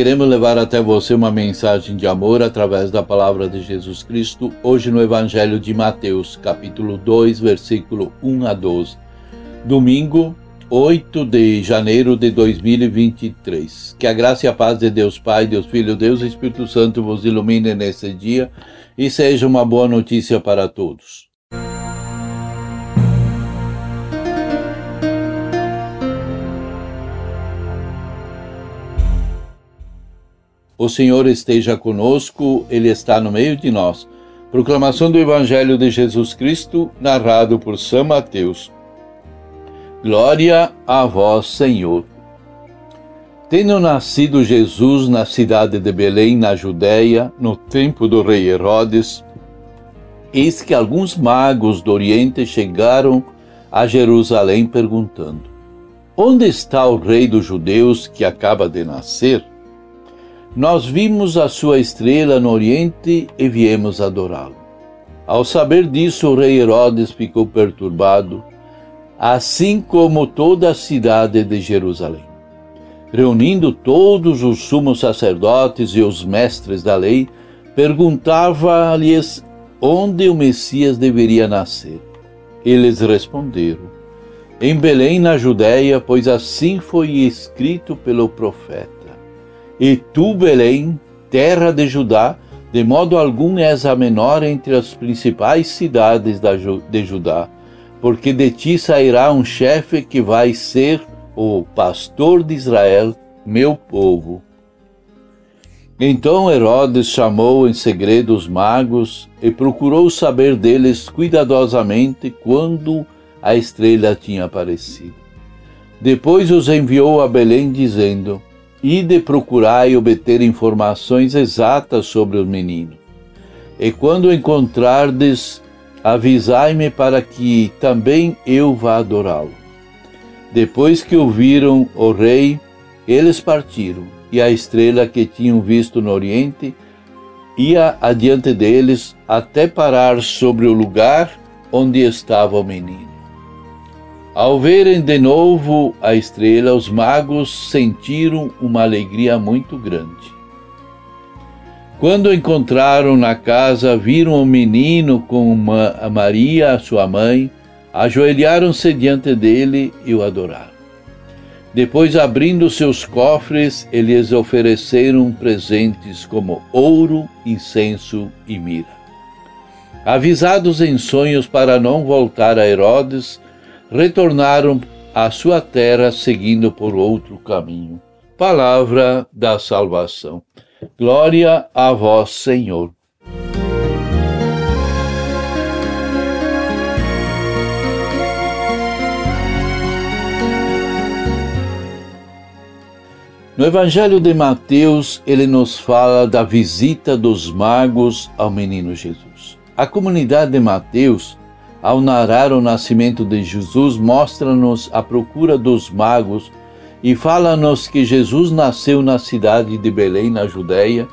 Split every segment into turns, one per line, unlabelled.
Queremos levar até você uma mensagem de amor através da palavra de Jesus Cristo, hoje no Evangelho de Mateus, capítulo 2, versículo 1 a 12. Domingo, 8 de janeiro de 2023. Que a graça e a paz de Deus Pai, Deus Filho, Deus Espírito Santo vos ilumine nesse dia e seja uma boa notícia para todos. O Senhor esteja conosco, Ele está no meio de nós. Proclamação do Evangelho de Jesus Cristo, narrado por São Mateus. Glória a vós, Senhor. Tendo nascido Jesus na cidade de Belém, na Judéia, no tempo do rei Herodes, eis que alguns magos do Oriente chegaram a Jerusalém perguntando: Onde está o rei dos judeus que acaba de nascer? Nós vimos a sua estrela no Oriente e viemos adorá-lo. Ao saber disso, o rei Herodes ficou perturbado, assim como toda a cidade de Jerusalém. Reunindo todos os sumos sacerdotes e os mestres da lei, perguntava-lhes onde o Messias deveria nascer. Eles responderam: Em Belém, na Judéia, pois assim foi escrito pelo profeta. E tu, Belém, terra de Judá, de modo algum és a menor entre as principais cidades de Judá, porque de ti sairá um chefe que vai ser o pastor de Israel, meu povo. Então Herodes chamou em segredo os magos e procurou saber deles cuidadosamente quando a estrela tinha aparecido. Depois os enviou a Belém, dizendo: Ide procurar e obter informações exatas sobre o menino. E quando encontrardes, avisai-me para que também eu vá adorá-lo. Depois que ouviram o rei, eles partiram, e a estrela que tinham visto no oriente ia adiante deles até parar sobre o lugar onde estava o menino. Ao verem de novo a estrela, os magos sentiram uma alegria muito grande. Quando encontraram na casa, viram o menino com uma, Maria, sua mãe, ajoelharam-se diante dele e o adoraram. Depois, abrindo seus cofres, eles ofereceram presentes como ouro, incenso e mira. Avisados em sonhos para não voltar a Herodes, retornaram à sua terra seguindo por outro caminho. Palavra da salvação. Glória a vós, Senhor. No Evangelho de Mateus, ele nos fala da visita dos magos ao menino Jesus. A comunidade de Mateus ao narrar o nascimento de Jesus, mostra-nos a procura dos magos e fala-nos que Jesus nasceu na cidade de Belém, na Judéia,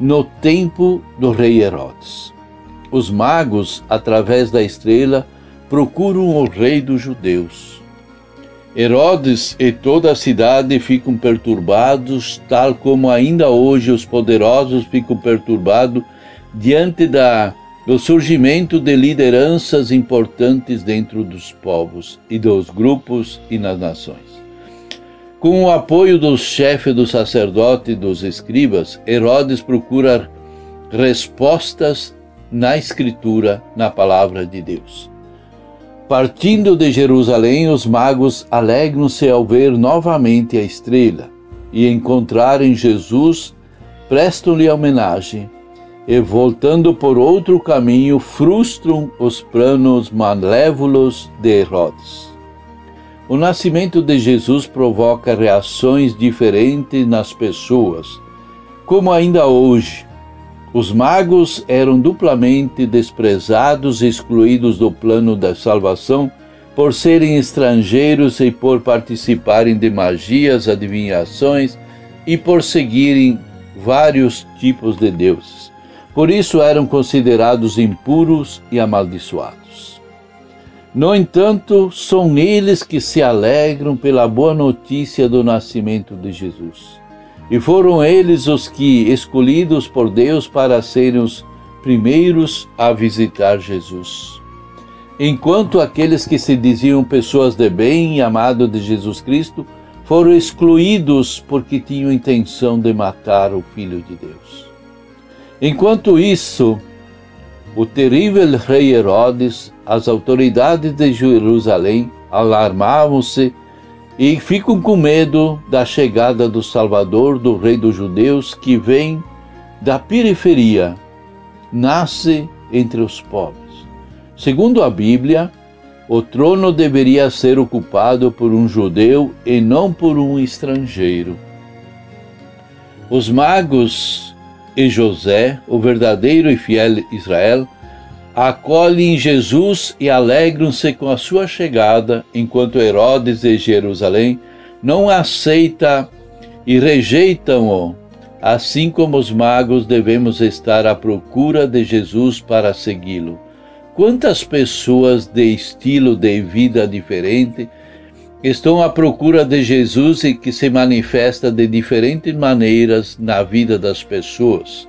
no tempo do rei Herodes. Os magos, através da estrela, procuram o rei dos judeus. Herodes e toda a cidade ficam perturbados, tal como ainda hoje os poderosos ficam perturbados diante da do surgimento de lideranças importantes dentro dos povos e dos grupos e nas nações. Com o apoio dos chefes do sacerdote e dos escribas, Herodes procura respostas na Escritura, na palavra de Deus. Partindo de Jerusalém, os magos alegram-se ao ver novamente a estrela e encontrarem Jesus, prestam-lhe homenagem e, voltando por outro caminho, frustram os planos malévolos de Herodes. O nascimento de Jesus provoca reações diferentes nas pessoas, como ainda hoje. Os magos eram duplamente desprezados e excluídos do plano da salvação por serem estrangeiros e por participarem de magias, adivinhações e por seguirem vários tipos de deuses. Por isso eram considerados impuros e amaldiçoados. No entanto, são eles que se alegram pela boa notícia do nascimento de Jesus. E foram eles os que, escolhidos por Deus para serem os primeiros a visitar Jesus. Enquanto aqueles que se diziam pessoas de bem e amados de Jesus Cristo foram excluídos porque tinham intenção de matar o Filho de Deus. Enquanto isso, o terrível rei Herodes, as autoridades de Jerusalém alarmavam-se e ficam com medo da chegada do Salvador, do Rei dos Judeus, que vem da periferia, nasce entre os pobres. Segundo a Bíblia, o trono deveria ser ocupado por um judeu e não por um estrangeiro. Os magos e José, o verdadeiro e fiel Israel, acolhem Jesus e alegram-se com a sua chegada, enquanto Herodes de Jerusalém não aceita e rejeitam-o. Assim como os magos devemos estar à procura de Jesus para segui-lo. Quantas pessoas de estilo de vida diferente estão à procura de Jesus e que se manifesta de diferentes maneiras na vida das pessoas?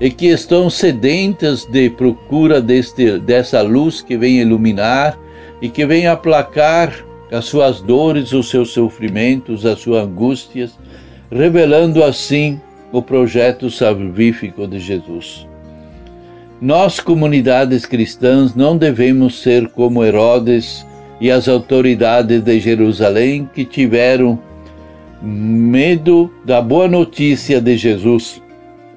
e que estão sedentas de procura deste, dessa luz que vem iluminar e que vem aplacar as suas dores, os seus sofrimentos, as suas angústias, revelando assim o projeto salvífico de Jesus. Nós, comunidades cristãs, não devemos ser como Herodes e as autoridades de Jerusalém que tiveram medo da boa notícia de Jesus,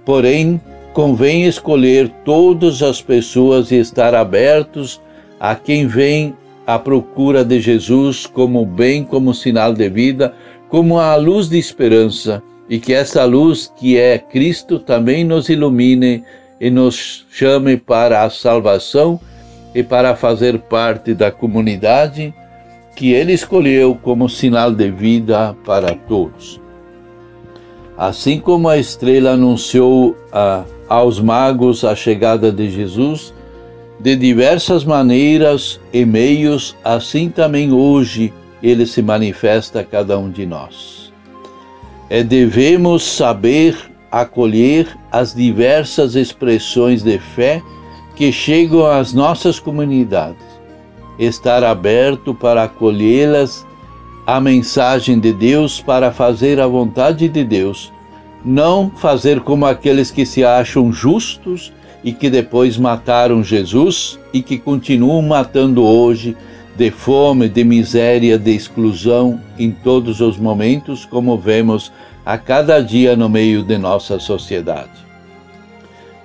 porém convém escolher todas as pessoas e estar abertos a quem vem à procura de Jesus como bem, como sinal de vida, como a luz de esperança, e que essa luz que é Cristo também nos ilumine e nos chame para a salvação e para fazer parte da comunidade que ele escolheu como sinal de vida para todos. Assim como a estrela anunciou a aos magos a chegada de Jesus de diversas maneiras e meios, assim também hoje ele se manifesta a cada um de nós. É devemos saber acolher as diversas expressões de fé que chegam às nossas comunidades, estar aberto para acolhê-las a mensagem de Deus para fazer a vontade de Deus não fazer como aqueles que se acham justos e que depois mataram Jesus e que continuam matando hoje de fome, de miséria, de exclusão em todos os momentos, como vemos a cada dia no meio de nossa sociedade.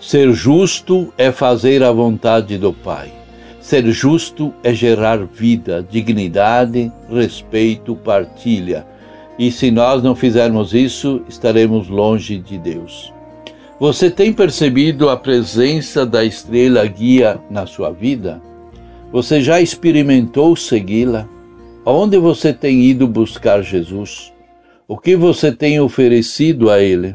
Ser justo é fazer a vontade do Pai. Ser justo é gerar vida, dignidade, respeito, partilha e se nós não fizermos isso, estaremos longe de Deus. Você tem percebido a presença da estrela guia na sua vida? Você já experimentou segui-la? Aonde você tem ido buscar Jesus? O que você tem oferecido a Ele?